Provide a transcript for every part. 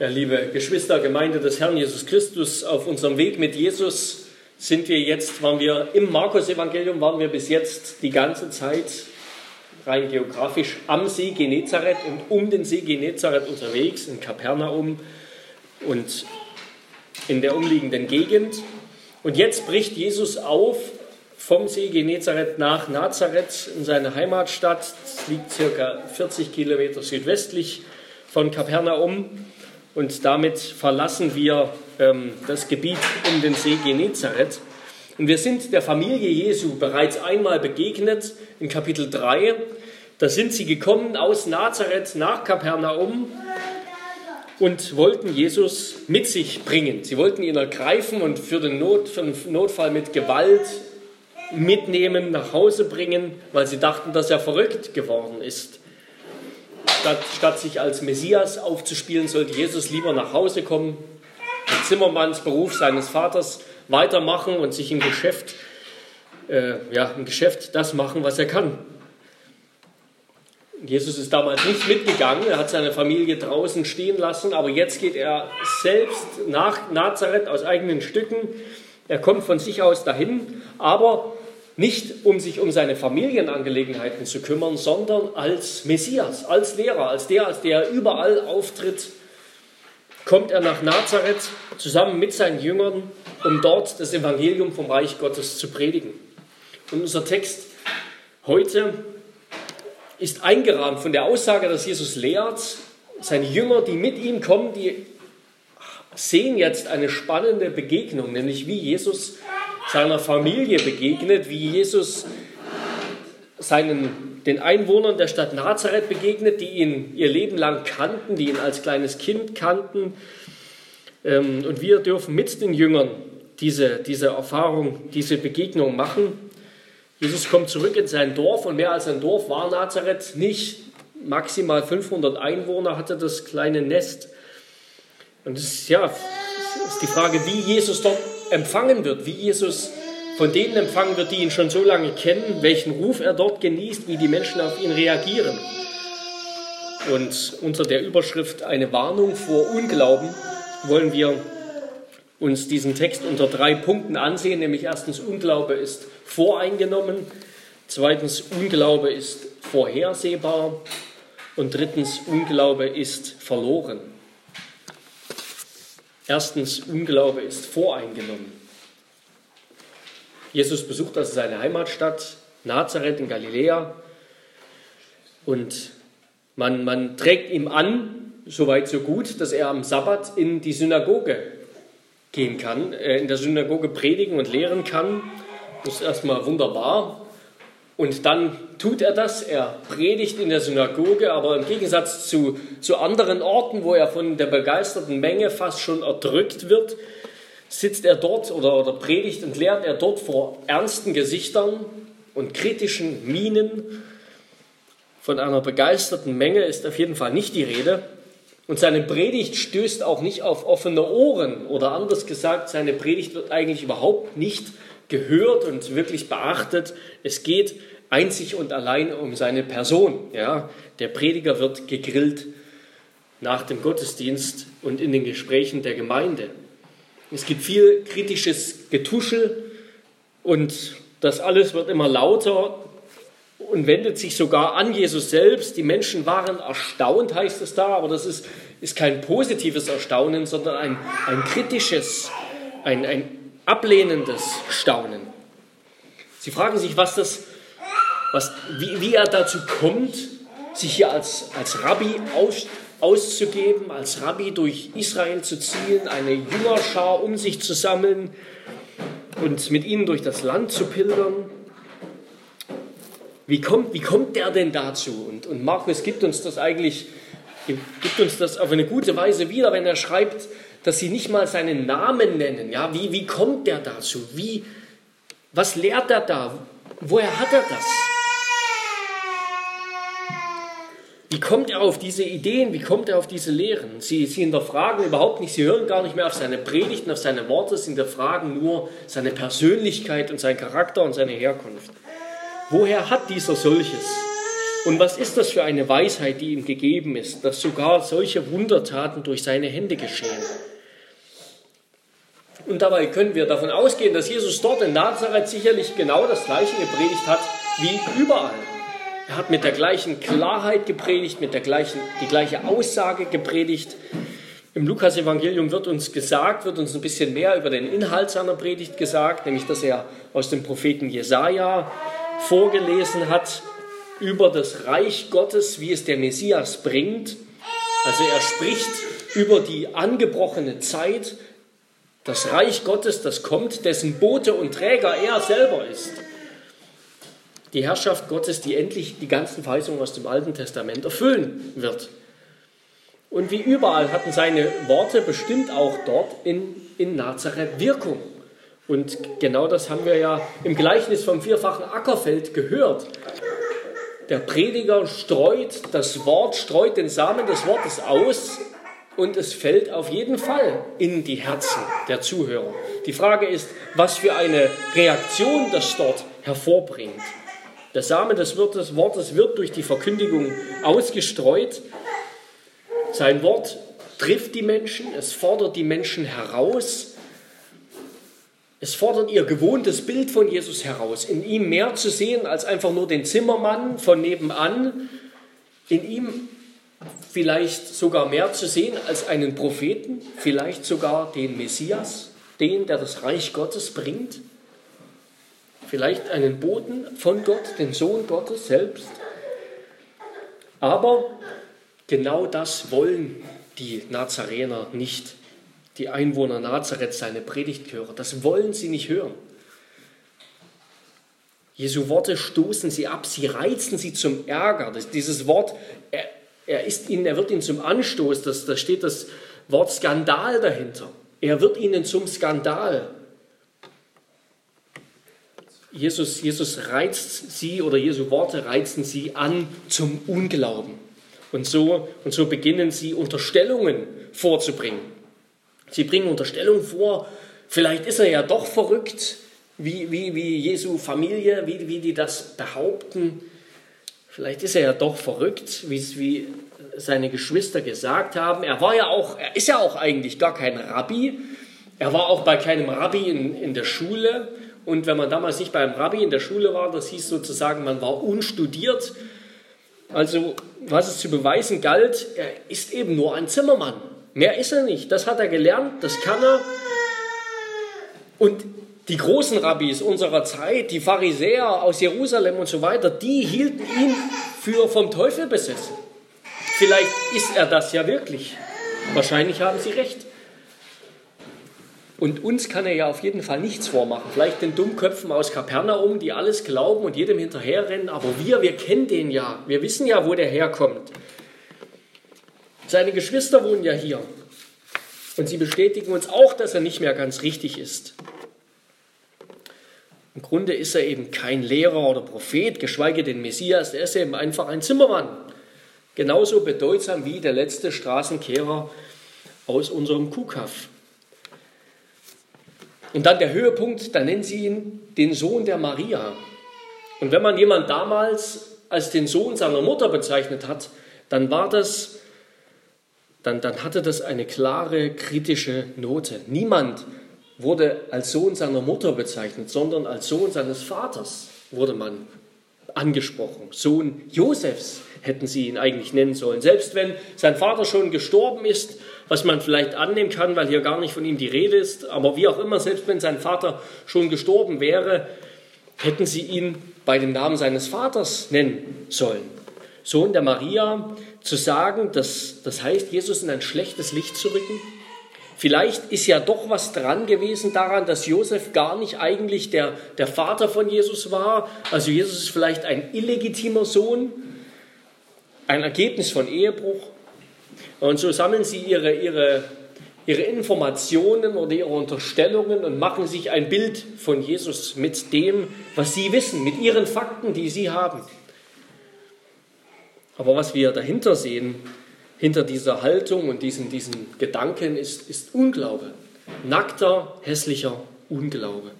Ja, liebe Geschwister, Gemeinde des Herrn Jesus Christus, auf unserem Weg mit Jesus sind wir jetzt, waren wir im Markus-Evangelium, waren wir bis jetzt die ganze Zeit rein geografisch am See Genezareth und um den See Genezareth unterwegs, in Kapernaum und in der umliegenden Gegend. Und jetzt bricht Jesus auf vom See Genezareth nach Nazareth in seine Heimatstadt. Es liegt circa 40 Kilometer südwestlich von Kapernaum. Und damit verlassen wir ähm, das Gebiet um den See Genezareth. Und wir sind der Familie Jesu bereits einmal begegnet in Kapitel 3. Da sind sie gekommen aus Nazareth nach Kapernaum und wollten Jesus mit sich bringen. Sie wollten ihn ergreifen und für den, Not, für den Notfall mit Gewalt mitnehmen, nach Hause bringen, weil sie dachten, dass er verrückt geworden ist. Statt, statt sich als Messias aufzuspielen, sollte Jesus lieber nach Hause kommen, den Zimmermannsberuf seines Vaters weitermachen und sich im Geschäft, äh, ja, im Geschäft das machen, was er kann. Jesus ist damals nicht mitgegangen, er hat seine Familie draußen stehen lassen, aber jetzt geht er selbst nach Nazareth aus eigenen Stücken. Er kommt von sich aus dahin, aber nicht um sich um seine Familienangelegenheiten zu kümmern, sondern als Messias, als Lehrer, als der, als der überall auftritt, kommt er nach Nazareth zusammen mit seinen Jüngern, um dort das Evangelium vom Reich Gottes zu predigen. Und unser Text heute ist eingerahmt von der Aussage, dass Jesus lehrt, seine Jünger, die mit ihm kommen, die sehen jetzt eine spannende Begegnung, nämlich wie Jesus seiner Familie begegnet, wie Jesus seinen, den Einwohnern der Stadt Nazareth begegnet, die ihn ihr Leben lang kannten, die ihn als kleines Kind kannten. Ähm, und wir dürfen mit den Jüngern diese, diese Erfahrung, diese Begegnung machen. Jesus kommt zurück in sein Dorf und mehr als ein Dorf war Nazareth nicht. Maximal 500 Einwohner hatte das kleine Nest. Und es ist, ja, ist die Frage, wie Jesus dort empfangen wird, wie Jesus von denen empfangen wird, die ihn schon so lange kennen, welchen Ruf er dort genießt, wie die Menschen auf ihn reagieren. Und unter der Überschrift eine Warnung vor Unglauben wollen wir uns diesen Text unter drei Punkten ansehen, nämlich erstens Unglaube ist voreingenommen, zweitens Unglaube ist vorhersehbar und drittens Unglaube ist verloren. Erstens, Unglaube ist voreingenommen. Jesus besucht also seine Heimatstadt Nazareth in Galiläa und man, man trägt ihm an, soweit so gut, dass er am Sabbat in die Synagoge gehen kann, äh, in der Synagoge predigen und lehren kann. Das ist erstmal wunderbar. Und dann tut er das, er predigt in der Synagoge, aber im Gegensatz zu, zu anderen Orten, wo er von der begeisterten Menge fast schon erdrückt wird, sitzt er dort oder, oder predigt und lehrt er dort vor ernsten Gesichtern und kritischen Mienen. Von einer begeisterten Menge ist auf jeden Fall nicht die Rede. Und seine Predigt stößt auch nicht auf offene Ohren oder anders gesagt, seine Predigt wird eigentlich überhaupt nicht gehört und wirklich beachtet. Es geht einzig und allein um seine Person. Ja? Der Prediger wird gegrillt nach dem Gottesdienst und in den Gesprächen der Gemeinde. Es gibt viel kritisches Getuschel und das alles wird immer lauter und wendet sich sogar an Jesus selbst. Die Menschen waren erstaunt, heißt es da, aber das ist, ist kein positives Erstaunen, sondern ein, ein kritisches, ein, ein ablehnendes Staunen. Sie fragen sich, was das, was, wie, wie er dazu kommt, sich hier als, als Rabbi aus, auszugeben, als Rabbi durch Israel zu ziehen, eine Jüngerschar um sich zu sammeln und mit ihnen durch das Land zu pilgern. Wie kommt, wie kommt der denn dazu? Und, und Markus gibt uns das eigentlich, gibt uns das auf eine gute Weise wieder, wenn er schreibt, dass sie nicht mal seinen Namen nennen. Ja, wie, wie kommt der dazu? Wie, was lehrt er da? Woher hat er das? Wie kommt er auf diese Ideen? Wie kommt er auf diese Lehren? Sie, sie hinterfragen überhaupt nicht, sie hören gar nicht mehr auf seine Predigten, auf seine Worte, sie hinterfragen nur seine Persönlichkeit und seinen Charakter und seine Herkunft. Woher hat dieser solches? Und was ist das für eine Weisheit, die ihm gegeben ist, dass sogar solche Wundertaten durch seine Hände geschehen? Und dabei können wir davon ausgehen, dass Jesus dort in Nazareth sicherlich genau das Gleiche gepredigt hat wie überall. Er hat mit der gleichen Klarheit gepredigt, mit der gleichen, die gleiche Aussage gepredigt. Im Lukas-Evangelium wird uns gesagt, wird uns ein bisschen mehr über den Inhalt seiner Predigt gesagt, nämlich dass er aus dem Propheten Jesaja vorgelesen hat über das Reich Gottes, wie es der Messias bringt. Also er spricht über die angebrochene Zeit, das Reich Gottes, das kommt, dessen Bote und Träger er selber ist. Die Herrschaft Gottes, die endlich die ganzen Verheißungen aus dem Alten Testament erfüllen wird. Und wie überall hatten seine Worte bestimmt auch dort in, in Nazareth Wirkung. Und genau das haben wir ja im Gleichnis vom vierfachen Ackerfeld gehört. Der Prediger streut das Wort, streut den Samen des Wortes aus und es fällt auf jeden Fall in die Herzen der Zuhörer. Die Frage ist, was für eine Reaktion das dort hervorbringt. Der Samen des Wortes wird durch die Verkündigung ausgestreut. Sein Wort trifft die Menschen, es fordert die Menschen heraus es fordert ihr gewohntes Bild von Jesus heraus, in ihm mehr zu sehen als einfach nur den Zimmermann von nebenan, in ihm vielleicht sogar mehr zu sehen als einen Propheten, vielleicht sogar den Messias, den, der das Reich Gottes bringt, vielleicht einen Boten von Gott, den Sohn Gottes selbst. Aber genau das wollen die Nazarener nicht die Einwohner Nazareth seine Predigt hören. Das wollen sie nicht hören. Jesu Worte stoßen sie ab, sie reizen sie zum Ärger. Das, dieses Wort, er, er, ist ihnen, er wird ihnen zum Anstoß, das, da steht das Wort Skandal dahinter. Er wird ihnen zum Skandal. Jesus, Jesus reizt sie oder Jesu Worte reizen sie an zum Unglauben. Und so, und so beginnen sie Unterstellungen vorzubringen. Sie bringen Unterstellung vor, vielleicht ist er ja doch verrückt, wie, wie, wie Jesu Familie, wie, wie die das behaupten. Vielleicht ist er ja doch verrückt, wie, wie seine Geschwister gesagt haben. Er war ja auch, er ist ja auch eigentlich gar kein Rabbi. Er war auch bei keinem Rabbi in, in der Schule. Und wenn man damals nicht beim Rabbi in der Schule war, das hieß sozusagen, man war unstudiert. Also, was es zu beweisen galt, er ist eben nur ein Zimmermann. Mehr ist er nicht. Das hat er gelernt, das kann er. Und die großen Rabbis unserer Zeit, die Pharisäer aus Jerusalem und so weiter, die hielten ihn für vom Teufel besessen. Vielleicht ist er das ja wirklich. Wahrscheinlich haben sie recht. Und uns kann er ja auf jeden Fall nichts vormachen. Vielleicht den Dummköpfen aus Kapernaum, die alles glauben und jedem hinterherrennen. Aber wir, wir kennen den ja. Wir wissen ja, wo der herkommt. Seine Geschwister wohnen ja hier. Und sie bestätigen uns auch, dass er nicht mehr ganz richtig ist. Im Grunde ist er eben kein Lehrer oder Prophet, geschweige denn Messias. Er ist eben einfach ein Zimmermann. Genauso bedeutsam wie der letzte Straßenkehrer aus unserem Kuhkaff. Und dann der Höhepunkt, da nennen sie ihn den Sohn der Maria. Und wenn man jemand damals als den Sohn seiner Mutter bezeichnet hat, dann war das dann, dann hatte das eine klare kritische Note. Niemand wurde als Sohn seiner Mutter bezeichnet, sondern als Sohn seines Vaters wurde man angesprochen. Sohn Josefs hätten sie ihn eigentlich nennen sollen. Selbst wenn sein Vater schon gestorben ist, was man vielleicht annehmen kann, weil hier gar nicht von ihm die Rede ist, aber wie auch immer, selbst wenn sein Vater schon gestorben wäre, hätten sie ihn bei dem Namen seines Vaters nennen sollen. Sohn der Maria, zu sagen, dass das heißt, Jesus in ein schlechtes Licht zu rücken? Vielleicht ist ja doch was dran gewesen daran, dass Josef gar nicht eigentlich der, der Vater von Jesus war. Also Jesus ist vielleicht ein illegitimer Sohn, ein Ergebnis von Ehebruch. Und so sammeln sie ihre, ihre, ihre Informationen oder ihre Unterstellungen und machen sich ein Bild von Jesus mit dem, was sie wissen, mit ihren Fakten, die sie haben. Aber was wir dahinter sehen, hinter dieser Haltung und diesen, diesen Gedanken, ist, ist Unglaube. Nackter, hässlicher Unglaube.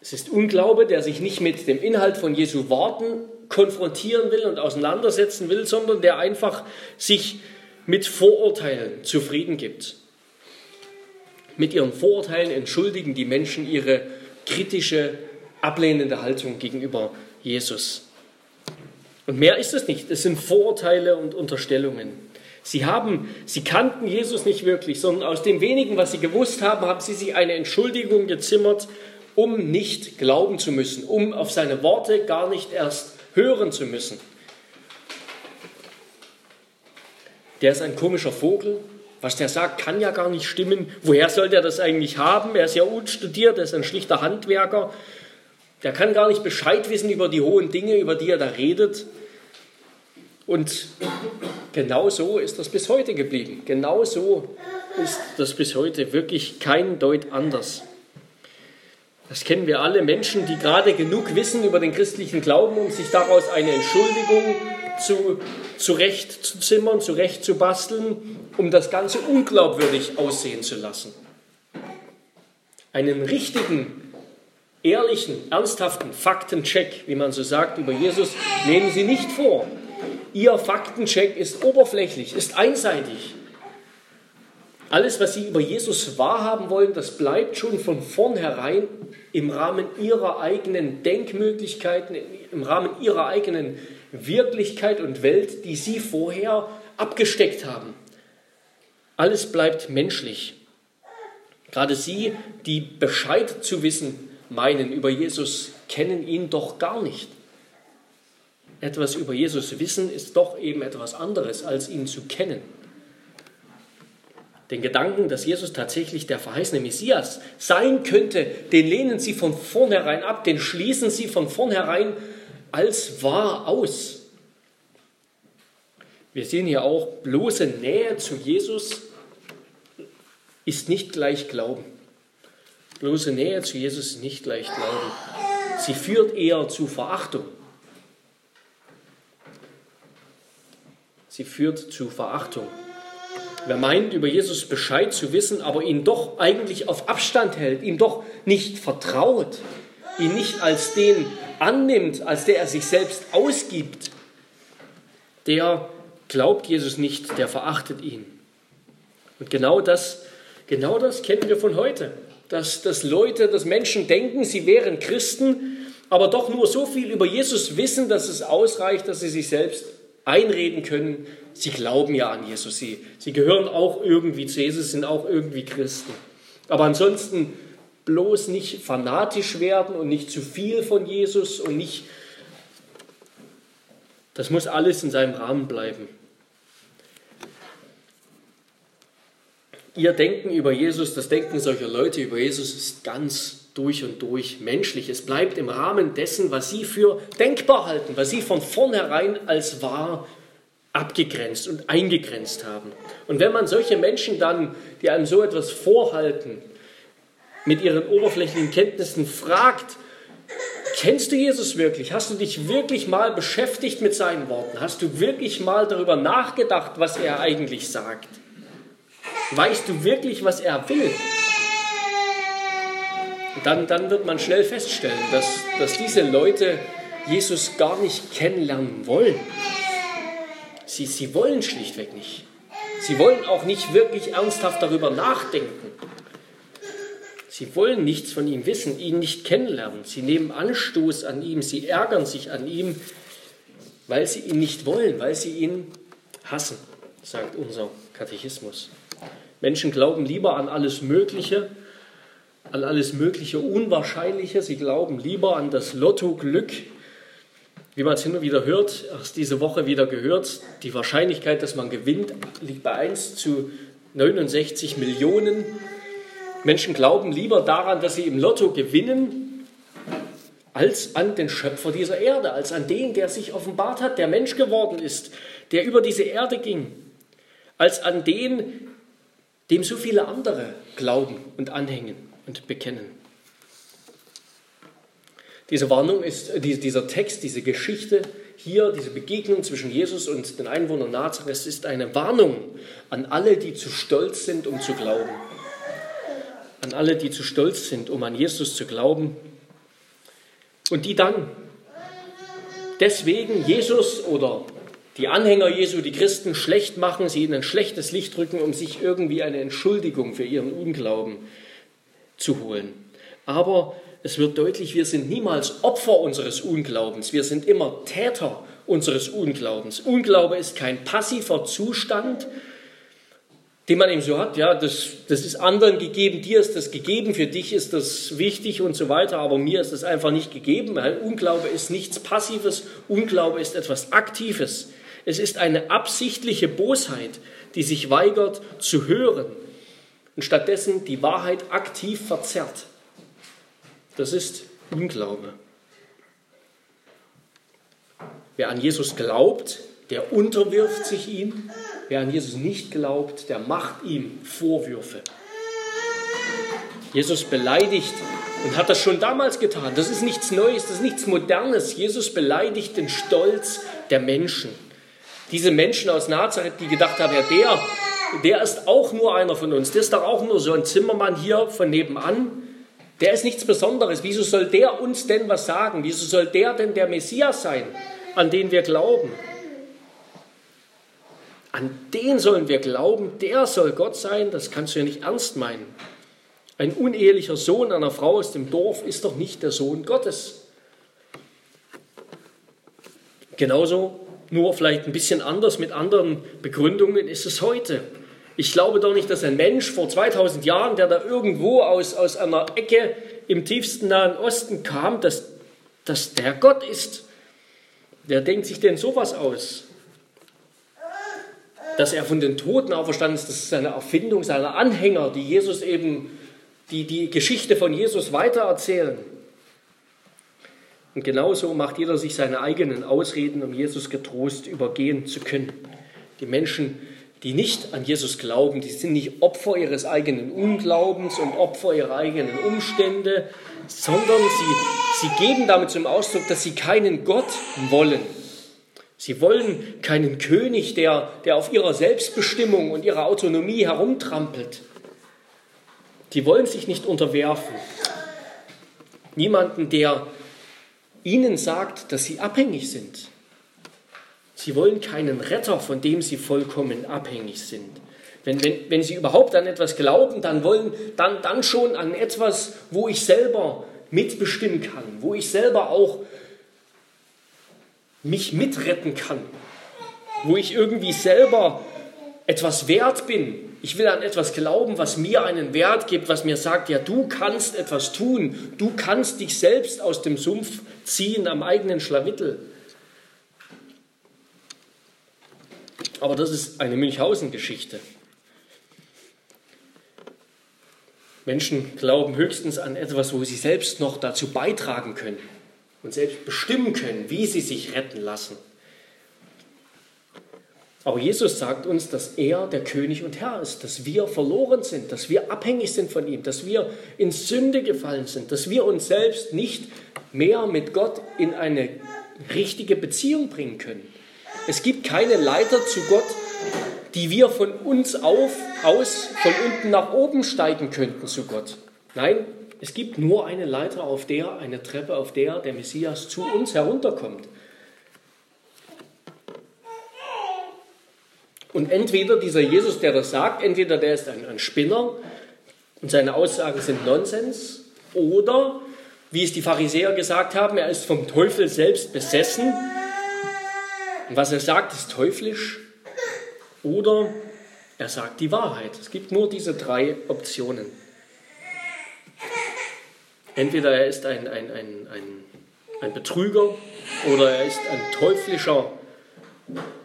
Es ist Unglaube, der sich nicht mit dem Inhalt von Jesu Worten konfrontieren will und auseinandersetzen will, sondern der einfach sich mit Vorurteilen zufrieden gibt. Mit ihren Vorurteilen entschuldigen die Menschen ihre kritische, ablehnende Haltung gegenüber Jesus. Und mehr ist es nicht. Es sind Vorurteile und Unterstellungen. Sie haben, sie kannten Jesus nicht wirklich, sondern aus dem wenigen, was sie gewusst haben, haben sie sich eine Entschuldigung gezimmert, um nicht glauben zu müssen, um auf seine Worte gar nicht erst hören zu müssen. Der ist ein komischer Vogel. Was der sagt, kann ja gar nicht stimmen. Woher soll der das eigentlich haben? Er ist ja unstudiert, er ist ein schlichter Handwerker. Der kann gar nicht Bescheid wissen über die hohen Dinge, über die er da redet. Und genau so ist das bis heute geblieben. Genau so ist das bis heute wirklich kein Deut anders. Das kennen wir alle Menschen, die gerade genug wissen über den christlichen Glauben, um sich daraus eine Entschuldigung zu, zurecht zu um das Ganze unglaubwürdig aussehen zu lassen. Einen richtigen, ehrlichen, ernsthaften Faktencheck, wie man so sagt, über Jesus nehmen Sie nicht vor. Ihr Faktencheck ist oberflächlich, ist einseitig. Alles, was Sie über Jesus wahrhaben wollen, das bleibt schon von vornherein im Rahmen Ihrer eigenen Denkmöglichkeiten, im Rahmen Ihrer eigenen Wirklichkeit und Welt, die Sie vorher abgesteckt haben. Alles bleibt menschlich. Gerade Sie, die Bescheid zu wissen meinen über Jesus, kennen ihn doch gar nicht. Etwas über Jesus wissen ist doch eben etwas anderes, als ihn zu kennen. Den Gedanken, dass Jesus tatsächlich der verheißene Messias sein könnte, den lehnen sie von vornherein ab, den schließen sie von vornherein als wahr aus. Wir sehen hier auch, bloße Nähe zu Jesus ist nicht gleich Glauben. Bloße Nähe zu Jesus ist nicht gleich Glauben. Sie führt eher zu Verachtung. Sie führt zu Verachtung. Wer meint, über Jesus Bescheid zu wissen, aber ihn doch eigentlich auf Abstand hält, ihm doch nicht vertraut, ihn nicht als den annimmt, als der er sich selbst ausgibt, der glaubt Jesus nicht, der verachtet ihn. Und genau das, genau das kennen wir von heute, dass, dass Leute, dass Menschen denken, sie wären Christen, aber doch nur so viel über Jesus wissen, dass es ausreicht, dass sie sich selbst einreden können, sie glauben ja an Jesus, sie, sie gehören auch irgendwie zu Jesus, sind auch irgendwie Christen. Aber ansonsten bloß nicht fanatisch werden und nicht zu viel von Jesus und nicht, das muss alles in seinem Rahmen bleiben. Ihr Denken über Jesus, das Denken solcher Leute über Jesus ist ganz durch und durch menschlich. Es bleibt im Rahmen dessen, was sie für denkbar halten, was sie von vornherein als wahr abgegrenzt und eingegrenzt haben. Und wenn man solche Menschen dann, die einem so etwas vorhalten, mit ihren oberflächlichen Kenntnissen fragt, kennst du Jesus wirklich? Hast du dich wirklich mal beschäftigt mit seinen Worten? Hast du wirklich mal darüber nachgedacht, was er eigentlich sagt? Weißt du wirklich, was er will? Dann, dann wird man schnell feststellen, dass, dass diese Leute Jesus gar nicht kennenlernen wollen. Sie, sie wollen schlichtweg nicht. Sie wollen auch nicht wirklich ernsthaft darüber nachdenken. Sie wollen nichts von ihm wissen, ihn nicht kennenlernen. Sie nehmen Anstoß an ihm, sie ärgern sich an ihm, weil sie ihn nicht wollen, weil sie ihn hassen, sagt unser Katechismus. Menschen glauben lieber an alles Mögliche, an alles Mögliche Unwahrscheinliche. Sie glauben lieber an das Lotto-Glück, wie man es und wieder hört, erst diese Woche wieder gehört, die Wahrscheinlichkeit, dass man gewinnt, liegt bei 1 zu 69 Millionen. Menschen glauben lieber daran, dass sie im Lotto gewinnen, als an den Schöpfer dieser Erde, als an den, der sich offenbart hat, der Mensch geworden ist, der über diese Erde ging, als an den, dem so viele andere glauben und anhängen und bekennen. Diese Warnung ist, dieser Text, diese Geschichte hier, diese Begegnung zwischen Jesus und den Einwohnern Nazareth ist eine Warnung an alle, die zu stolz sind, um zu glauben. An alle, die zu stolz sind, um an Jesus zu glauben. Und die dann, deswegen Jesus oder die Anhänger Jesu, die Christen schlecht machen, sie ihnen ein schlechtes Licht drücken, um sich irgendwie eine Entschuldigung für ihren Unglauben zu holen. Aber es wird deutlich, wir sind niemals Opfer unseres Unglaubens, wir sind immer Täter unseres Unglaubens. Unglaube ist kein passiver Zustand, den man eben so hat, ja, das, das ist anderen gegeben, dir ist das gegeben, für dich ist das wichtig und so weiter, aber mir ist das einfach nicht gegeben. Unglaube ist nichts Passives, Unglaube ist etwas Aktives. Es ist eine absichtliche Bosheit, die sich weigert zu hören und stattdessen die Wahrheit aktiv verzerrt. Das ist Unglaube. Wer an Jesus glaubt, der unterwirft sich ihm. Wer an Jesus nicht glaubt, der macht ihm Vorwürfe. Jesus beleidigt und hat das schon damals getan. Das ist nichts Neues, das ist nichts Modernes. Jesus beleidigt den Stolz der Menschen. Diese Menschen aus Nazareth, die gedacht haben, ja, der, der ist auch nur einer von uns. Der ist doch auch nur so ein Zimmermann hier von nebenan. Der ist nichts Besonderes. Wieso soll der uns denn was sagen? Wieso soll der denn der Messias sein, an den wir glauben? An den sollen wir glauben, der soll Gott sein, das kannst du ja nicht ernst meinen. Ein unehelicher Sohn einer Frau aus dem Dorf ist doch nicht der Sohn Gottes. Genauso, nur vielleicht ein bisschen anders mit anderen Begründungen ist es heute. Ich glaube doch nicht, dass ein Mensch vor 2000 Jahren, der da irgendwo aus, aus einer Ecke im tiefsten Nahen Osten kam, dass, dass der Gott ist. Wer denkt sich denn sowas aus? dass er von den Toten auferstanden ist, das ist eine Erfindung seiner Anhänger, die Jesus eben, die die Geschichte von Jesus weitererzählen. Und genauso macht jeder sich seine eigenen Ausreden, um Jesus getrost übergehen zu können. Die Menschen, die nicht an Jesus glauben, die sind nicht Opfer ihres eigenen Unglaubens und Opfer ihrer eigenen Umstände, sondern sie, sie geben damit zum Ausdruck, dass sie keinen Gott wollen, Sie wollen keinen König, der, der auf ihrer Selbstbestimmung und ihrer Autonomie herumtrampelt. Sie wollen sich nicht unterwerfen. Niemanden, der ihnen sagt, dass sie abhängig sind. Sie wollen keinen Retter, von dem sie vollkommen abhängig sind. Wenn, wenn, wenn sie überhaupt an etwas glauben, dann wollen dann, dann schon an etwas, wo ich selber mitbestimmen kann, wo ich selber auch mich mitretten kann, wo ich irgendwie selber etwas wert bin. Ich will an etwas glauben, was mir einen Wert gibt, was mir sagt, ja, du kannst etwas tun, du kannst dich selbst aus dem Sumpf ziehen am eigenen Schlawittel. Aber das ist eine Münchhausen-Geschichte. Menschen glauben höchstens an etwas, wo sie selbst noch dazu beitragen können und selbst bestimmen können, wie sie sich retten lassen. Aber Jesus sagt uns, dass er der König und Herr ist, dass wir verloren sind, dass wir abhängig sind von ihm, dass wir in Sünde gefallen sind, dass wir uns selbst nicht mehr mit Gott in eine richtige Beziehung bringen können. Es gibt keine Leiter zu Gott, die wir von uns auf, aus, von unten nach oben steigen könnten zu Gott. Nein, es gibt nur eine Leiter, auf der, eine Treppe, auf der der Messias zu uns herunterkommt. Und entweder dieser Jesus, der das sagt, entweder der ist ein, ein Spinner und seine Aussagen sind Nonsens, oder, wie es die Pharisäer gesagt haben, er ist vom Teufel selbst besessen. Und was er sagt, ist teuflisch. Oder er sagt die Wahrheit. Es gibt nur diese drei Optionen. Entweder er ist ein, ein, ein, ein, ein Betrüger oder er ist ein teuflischer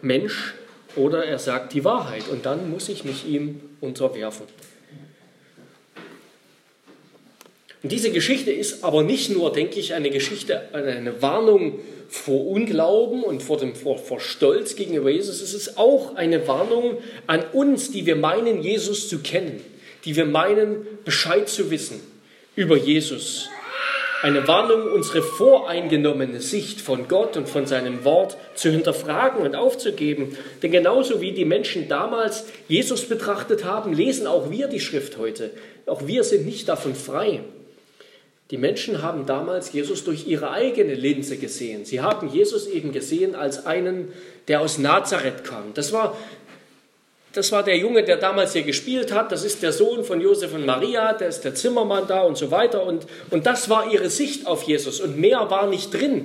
Mensch oder er sagt die Wahrheit und dann muss ich mich ihm unterwerfen. Und diese Geschichte ist aber nicht nur, denke ich, eine Geschichte, eine Warnung vor Unglauben und vor, dem, vor, vor Stolz gegenüber Jesus. Es ist auch eine Warnung an uns, die wir meinen, Jesus zu kennen, die wir meinen, Bescheid zu wissen über Jesus. Eine Warnung, unsere voreingenommene Sicht von Gott und von seinem Wort zu hinterfragen und aufzugeben. Denn genauso wie die Menschen damals Jesus betrachtet haben, lesen auch wir die Schrift heute. Auch wir sind nicht davon frei. Die Menschen haben damals Jesus durch ihre eigene Linse gesehen. Sie haben Jesus eben gesehen als einen, der aus Nazareth kam. Das war, das war der Junge, der damals hier gespielt hat. Das ist der Sohn von Josef und Maria. Der ist der Zimmermann da und so weiter. Und, und das war ihre Sicht auf Jesus. Und mehr war nicht drin.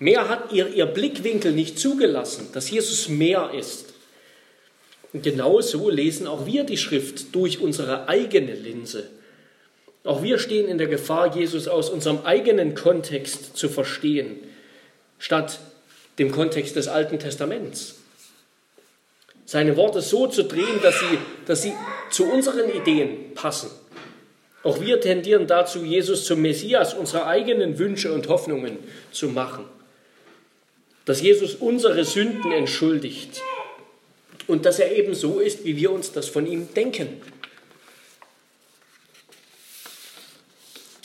Mehr hat ihr, ihr Blickwinkel nicht zugelassen, dass Jesus mehr ist. Und genau so lesen auch wir die Schrift durch unsere eigene Linse. Auch wir stehen in der Gefahr, Jesus aus unserem eigenen Kontext zu verstehen, statt dem Kontext des Alten Testaments. Seine Worte so zu drehen, dass sie, dass sie zu unseren Ideen passen. Auch wir tendieren dazu, Jesus zum Messias unserer eigenen Wünsche und Hoffnungen zu machen. Dass Jesus unsere Sünden entschuldigt und dass er eben so ist, wie wir uns das von ihm denken.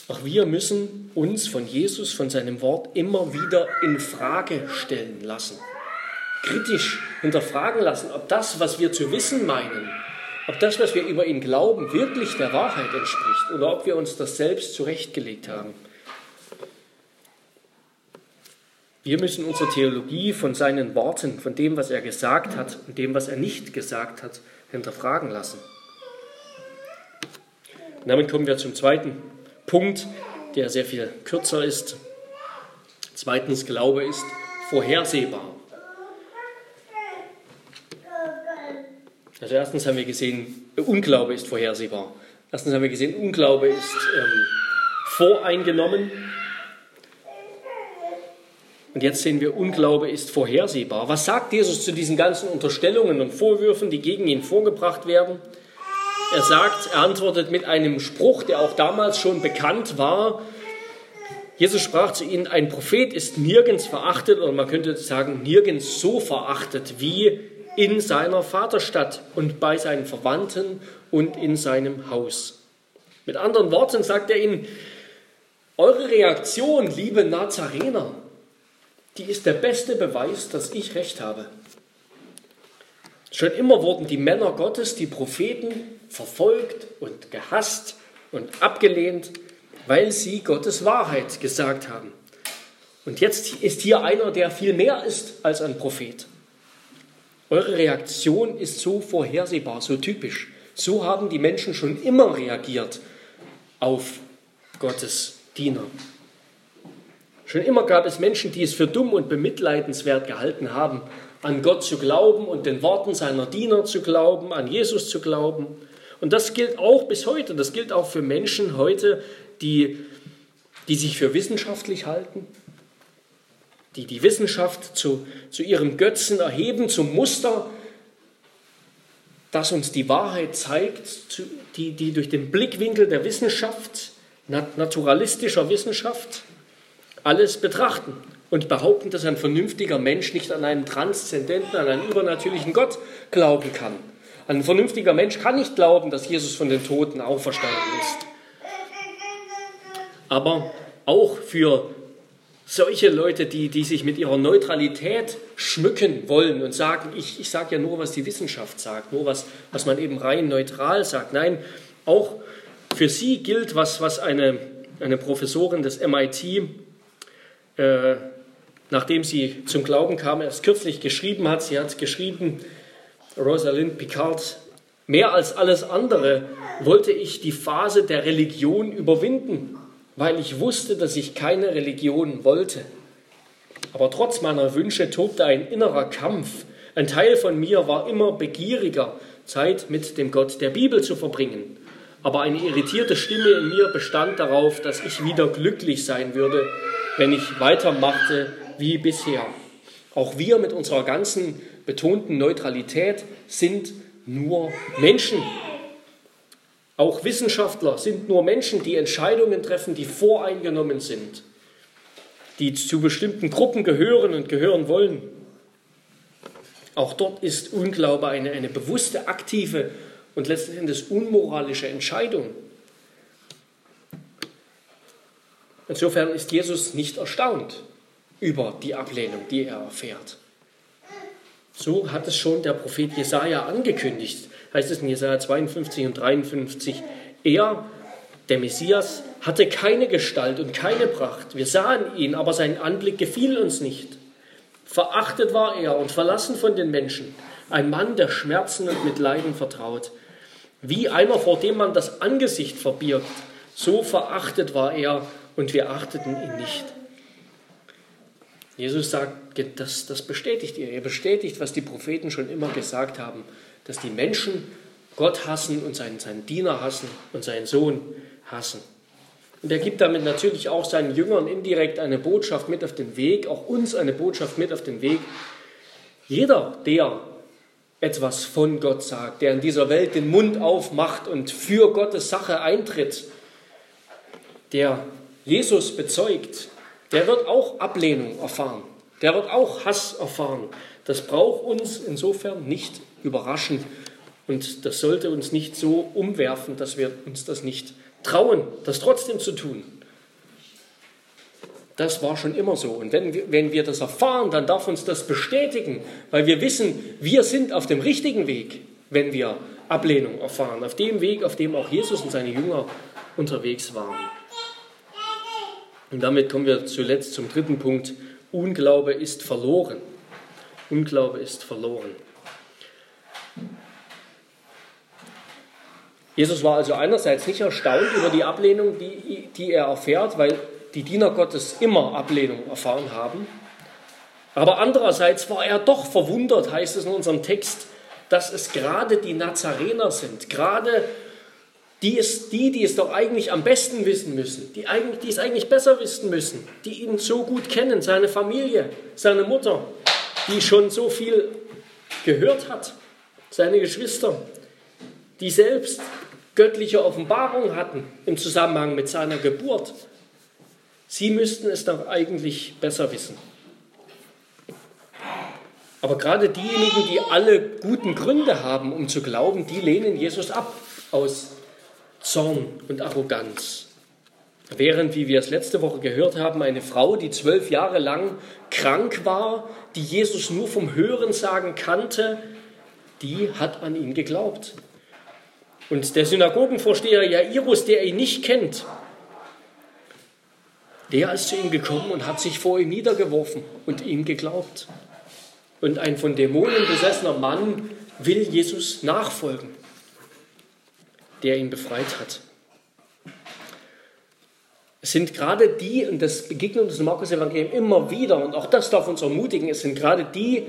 Auch wir müssen uns von Jesus, von seinem Wort immer wieder in Frage stellen lassen. Kritisch hinterfragen lassen, ob das, was wir zu wissen meinen, ob das, was wir über ihn glauben, wirklich der Wahrheit entspricht oder ob wir uns das selbst zurechtgelegt haben. Wir müssen unsere Theologie von seinen Worten, von dem, was er gesagt hat und dem, was er nicht gesagt hat, hinterfragen lassen. Und damit kommen wir zum zweiten Punkt, der sehr viel kürzer ist. Zweitens, Glaube ist vorhersehbar. Also erstens haben wir gesehen, Unglaube ist vorhersehbar. Erstens haben wir gesehen, Unglaube ist ähm, voreingenommen. Und jetzt sehen wir, Unglaube ist vorhersehbar. Was sagt Jesus zu diesen ganzen Unterstellungen und Vorwürfen, die gegen ihn vorgebracht werden? Er sagt, er antwortet mit einem Spruch, der auch damals schon bekannt war. Jesus sprach zu ihnen, ein Prophet ist nirgends verachtet, oder man könnte sagen, nirgends so verachtet wie in seiner Vaterstadt und bei seinen Verwandten und in seinem Haus. Mit anderen Worten sagt er ihnen, eure Reaktion, liebe Nazarener, die ist der beste Beweis, dass ich recht habe. Schon immer wurden die Männer Gottes, die Propheten, verfolgt und gehasst und abgelehnt, weil sie Gottes Wahrheit gesagt haben. Und jetzt ist hier einer, der viel mehr ist als ein Prophet. Eure Reaktion ist so vorhersehbar, so typisch. So haben die Menschen schon immer reagiert auf Gottes Diener. Schon immer gab es Menschen, die es für dumm und bemitleidenswert gehalten haben, an Gott zu glauben und den Worten seiner Diener zu glauben, an Jesus zu glauben. Und das gilt auch bis heute. Das gilt auch für Menschen heute, die, die sich für wissenschaftlich halten, die die Wissenschaft zu, zu ihrem Götzen erheben, zum Muster, das uns die Wahrheit zeigt, die, die durch den Blickwinkel der Wissenschaft, naturalistischer Wissenschaft, alles betrachten und behaupten, dass ein vernünftiger Mensch nicht an einen transzendenten, an einen übernatürlichen Gott glauben kann. Ein vernünftiger Mensch kann nicht glauben, dass Jesus von den Toten auferstanden ist. Aber auch für solche Leute, die, die sich mit ihrer Neutralität schmücken wollen und sagen, ich, ich sage ja nur, was die Wissenschaft sagt, nur was, was man eben rein neutral sagt. Nein, auch für sie gilt, was, was eine, eine Professorin des MIT, äh, nachdem sie zum Glauben kam, erst kürzlich geschrieben hat. Sie hat geschrieben, Rosalind Picard, mehr als alles andere wollte ich die Phase der Religion überwinden, weil ich wusste, dass ich keine Religion wollte. Aber trotz meiner Wünsche tobte ein innerer Kampf. Ein Teil von mir war immer begieriger, Zeit mit dem Gott der Bibel zu verbringen. Aber eine irritierte Stimme in mir bestand darauf, dass ich wieder glücklich sein würde, wenn ich weitermachte wie bisher. Auch wir mit unserer ganzen betonten Neutralität sind nur Menschen. Auch Wissenschaftler sind nur Menschen, die Entscheidungen treffen, die voreingenommen sind, die zu bestimmten Gruppen gehören und gehören wollen. Auch dort ist Unglaube eine, eine bewusste, aktive und letzten Endes unmoralische Entscheidung. Insofern ist Jesus nicht erstaunt über die Ablehnung, die er erfährt. So hat es schon der Prophet Jesaja angekündigt. Heißt es in Jesaja 52 und 53. Er Der Messias hatte keine Gestalt und keine Pracht. Wir sahen ihn, aber sein Anblick gefiel uns nicht. Verachtet war er und verlassen von den Menschen, ein Mann, der Schmerzen und mit Leiden vertraut. Wie einer, vor dem man das Angesicht verbirgt, so verachtet war er und wir achteten ihn nicht. Jesus sagt, das, das bestätigt ihr. Er bestätigt, was die Propheten schon immer gesagt haben, dass die Menschen Gott hassen und seinen, seinen Diener hassen und seinen Sohn hassen. Und er gibt damit natürlich auch seinen Jüngern indirekt eine Botschaft mit auf den Weg, auch uns eine Botschaft mit auf den Weg. Jeder, der etwas von Gott sagt, der in dieser Welt den Mund aufmacht und für Gottes Sache eintritt, der Jesus bezeugt, der wird auch Ablehnung erfahren. Der wird auch Hass erfahren. Das braucht uns insofern nicht überraschen. Und das sollte uns nicht so umwerfen, dass wir uns das nicht trauen, das trotzdem zu tun. Das war schon immer so. Und wenn wenn wir das erfahren, dann darf uns das bestätigen, weil wir wissen, wir sind auf dem richtigen Weg, wenn wir Ablehnung erfahren. Auf dem Weg, auf dem auch Jesus und seine Jünger unterwegs waren. Und damit kommen wir zuletzt zum dritten Punkt. Unglaube ist verloren. Unglaube ist verloren. Jesus war also einerseits nicht erstaunt über die Ablehnung, die, die er erfährt, weil die Diener Gottes immer Ablehnung erfahren haben. Aber andererseits war er doch verwundert, heißt es in unserem Text, dass es gerade die Nazarener sind, gerade die, es, die, die es doch eigentlich am besten wissen müssen, die, eigentlich, die es eigentlich besser wissen müssen, die ihn so gut kennen, seine Familie, seine Mutter, die schon so viel gehört hat, seine Geschwister, die selbst göttliche Offenbarung hatten im Zusammenhang mit seiner Geburt. Sie müssten es doch eigentlich besser wissen. Aber gerade diejenigen, die alle guten Gründe haben, um zu glauben, die lehnen Jesus ab aus Zorn und Arroganz. Während, wie wir es letzte Woche gehört haben, eine Frau, die zwölf Jahre lang krank war, die Jesus nur vom Hörensagen kannte, die hat an ihn geglaubt. Und der Synagogenvorsteher Jairus, der ihn nicht kennt, der ist zu ihm gekommen und hat sich vor ihm niedergeworfen und ihm geglaubt. Und ein von Dämonen besessener Mann will Jesus nachfolgen, der ihn befreit hat. Es sind gerade die, und das begegnet uns im Markus-Evangelium immer wieder, und auch das darf uns ermutigen, es sind gerade die,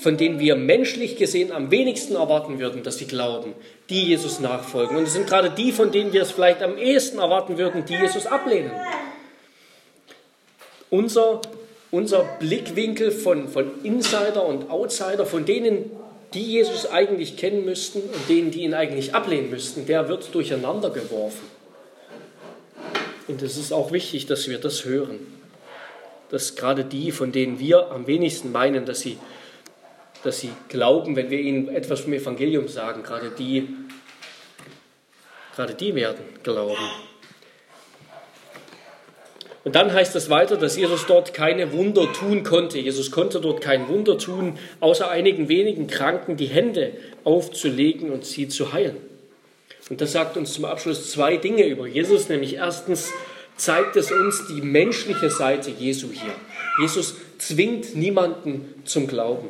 von denen wir menschlich gesehen am wenigsten erwarten würden, dass sie glauben, die Jesus nachfolgen. Und es sind gerade die, von denen wir es vielleicht am ehesten erwarten würden, die Jesus ablehnen. Unser, unser Blickwinkel von, von Insider und Outsider, von denen, die Jesus eigentlich kennen müssten und denen, die ihn eigentlich ablehnen müssten, der wird durcheinander geworfen. Und es ist auch wichtig, dass wir das hören. Dass gerade die, von denen wir am wenigsten meinen, dass sie dass sie glauben, wenn wir ihnen etwas vom Evangelium sagen, gerade die, gerade die werden glauben. Und dann heißt es weiter, dass Jesus dort keine Wunder tun konnte. Jesus konnte dort kein Wunder tun, außer einigen wenigen Kranken die Hände aufzulegen und sie zu heilen. Und das sagt uns zum Abschluss zwei Dinge über Jesus, nämlich erstens zeigt es uns die menschliche Seite Jesu hier. Jesus zwingt niemanden zum Glauben.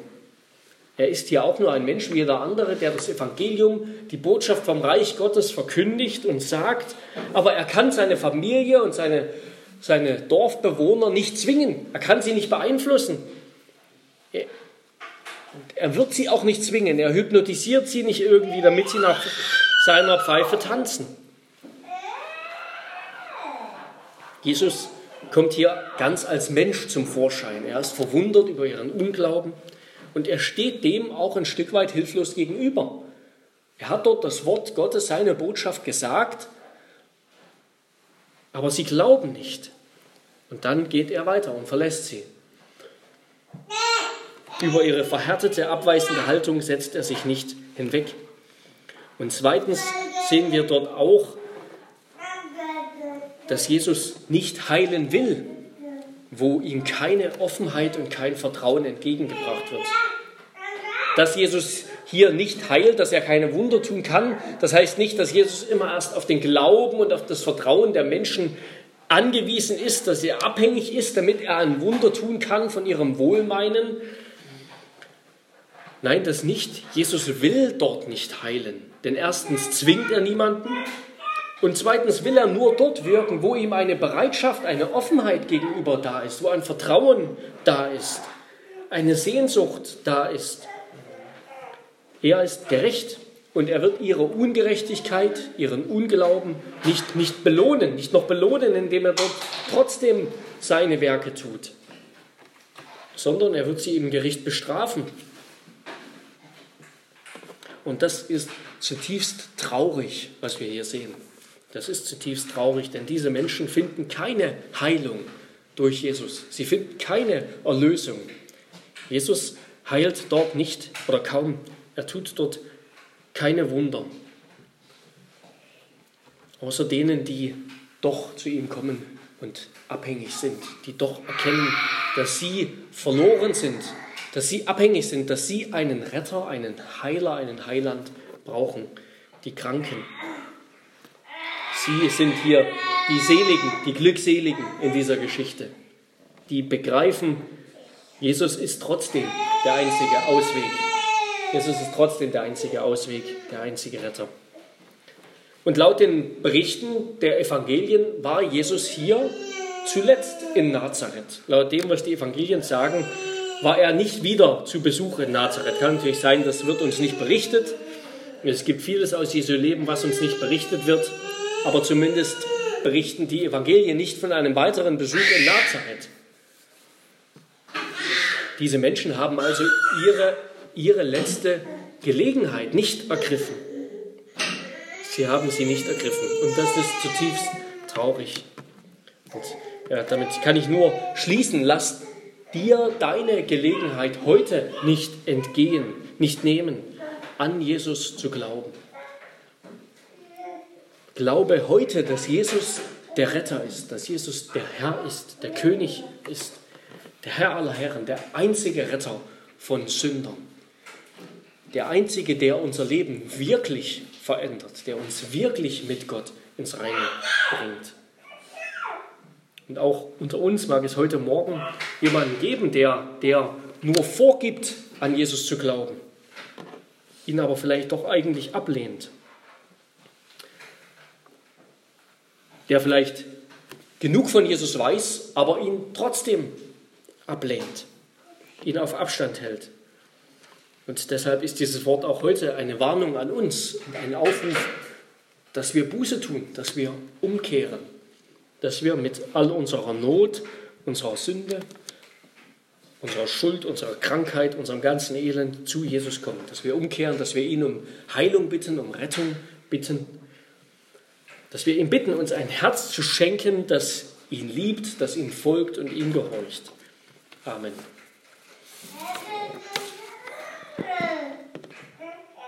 Er ist hier auch nur ein Mensch wie jeder andere, der das Evangelium, die Botschaft vom Reich Gottes verkündigt und sagt, aber er kann seine Familie und seine, seine Dorfbewohner nicht zwingen. Er kann sie nicht beeinflussen. Er, er wird sie auch nicht zwingen. Er hypnotisiert sie nicht irgendwie, damit sie nach seiner Pfeife tanzen. Jesus kommt hier ganz als Mensch zum Vorschein. Er ist verwundert über ihren Unglauben. Und er steht dem auch ein Stück weit hilflos gegenüber. Er hat dort das Wort Gottes, seine Botschaft gesagt, aber sie glauben nicht. Und dann geht er weiter und verlässt sie. Über ihre verhärtete, abweisende Haltung setzt er sich nicht hinweg. Und zweitens sehen wir dort auch, dass Jesus nicht heilen will, wo ihm keine Offenheit und kein Vertrauen entgegengebracht wird. Dass Jesus hier nicht heilt, dass er keine Wunder tun kann. Das heißt nicht, dass Jesus immer erst auf den Glauben und auf das Vertrauen der Menschen angewiesen ist, dass er abhängig ist, damit er ein Wunder tun kann von ihrem Wohlmeinen. Nein, das nicht. Jesus will dort nicht heilen. Denn erstens zwingt er niemanden und zweitens will er nur dort wirken, wo ihm eine Bereitschaft, eine Offenheit gegenüber da ist, wo ein Vertrauen da ist, eine Sehnsucht da ist. Er ist gerecht und er wird ihre Ungerechtigkeit, ihren Unglauben nicht, nicht belohnen, nicht noch belohnen, indem er dort trotzdem seine Werke tut, sondern er wird sie im Gericht bestrafen. Und das ist zutiefst traurig, was wir hier sehen. Das ist zutiefst traurig, denn diese Menschen finden keine Heilung durch Jesus. Sie finden keine Erlösung. Jesus heilt dort nicht oder kaum. Er tut dort keine Wunder. Außer denen, die doch zu ihm kommen und abhängig sind, die doch erkennen, dass sie verloren sind, dass sie abhängig sind, dass sie einen Retter, einen Heiler, einen Heiland brauchen, die Kranken. Sie sind hier die Seligen, die Glückseligen in dieser Geschichte, die begreifen, Jesus ist trotzdem der einzige Ausweg. Jesus ist trotzdem der einzige Ausweg, der einzige Retter. Und laut den Berichten der Evangelien war Jesus hier zuletzt in Nazareth. Laut dem, was die Evangelien sagen, war er nicht wieder zu Besuch in Nazareth. Kann natürlich sein, das wird uns nicht berichtet. Es gibt vieles aus Jesu Leben, was uns nicht berichtet wird, aber zumindest berichten die Evangelien nicht von einem weiteren Besuch in Nazareth. Diese Menschen haben also ihre, ihre letzte Gelegenheit nicht ergriffen. Sie haben sie nicht ergriffen und das ist zutiefst traurig. Und ja, damit kann ich nur schließen, lass dir deine Gelegenheit heute nicht entgehen, nicht nehmen, an Jesus zu glauben. Glaube heute, dass Jesus der Retter ist, dass Jesus der Herr ist, der König ist, der Herr aller Herren, der einzige Retter von Sündern, der einzige, der unser Leben wirklich verändert, der uns wirklich mit Gott ins Reine bringt. Und auch unter uns mag es heute Morgen jemanden geben, der, der nur vorgibt, an Jesus zu glauben, ihn aber vielleicht doch eigentlich ablehnt. Der vielleicht genug von Jesus weiß, aber ihn trotzdem ablehnt, ihn auf Abstand hält. Und deshalb ist dieses Wort auch heute eine Warnung an uns und ein Aufruf, dass wir Buße tun, dass wir umkehren dass wir mit all unserer Not, unserer Sünde, unserer Schuld, unserer Krankheit, unserem ganzen Elend zu Jesus kommen, dass wir umkehren, dass wir ihn um Heilung bitten, um Rettung bitten, dass wir ihn bitten, uns ein Herz zu schenken, das ihn liebt, das ihm folgt und ihm gehorcht. Amen.